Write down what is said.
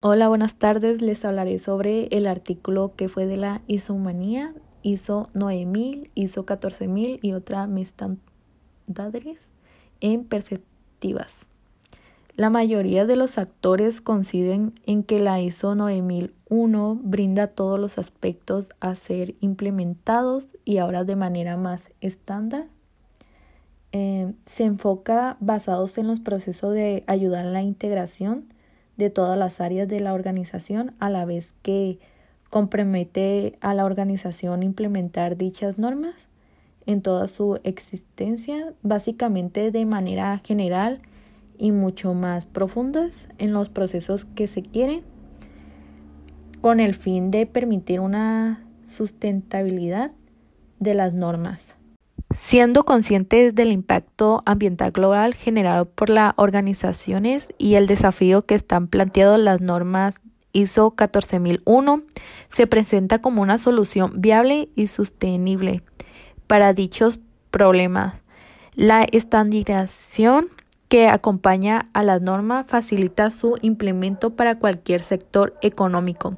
Hola, buenas tardes. Les hablaré sobre el artículo que fue de la isomanía, ISO 9000, ISO 14000 y otra estándares en perceptivas. La mayoría de los actores coinciden en que la ISO 9001 brinda todos los aspectos a ser implementados y ahora de manera más estándar. Eh, se enfoca basados en los procesos de ayudar a la integración de todas las áreas de la organización a la vez que compromete a la organización implementar dichas normas en toda su existencia, básicamente de manera general y mucho más profundas en los procesos que se quieren, con el fin de permitir una sustentabilidad de las normas siendo conscientes del impacto ambiental global generado por las organizaciones y el desafío que están planteados las normas ISO 14001, se presenta como una solución viable y sostenible para dichos problemas. La estandarización que acompaña a la norma facilita su implemento para cualquier sector económico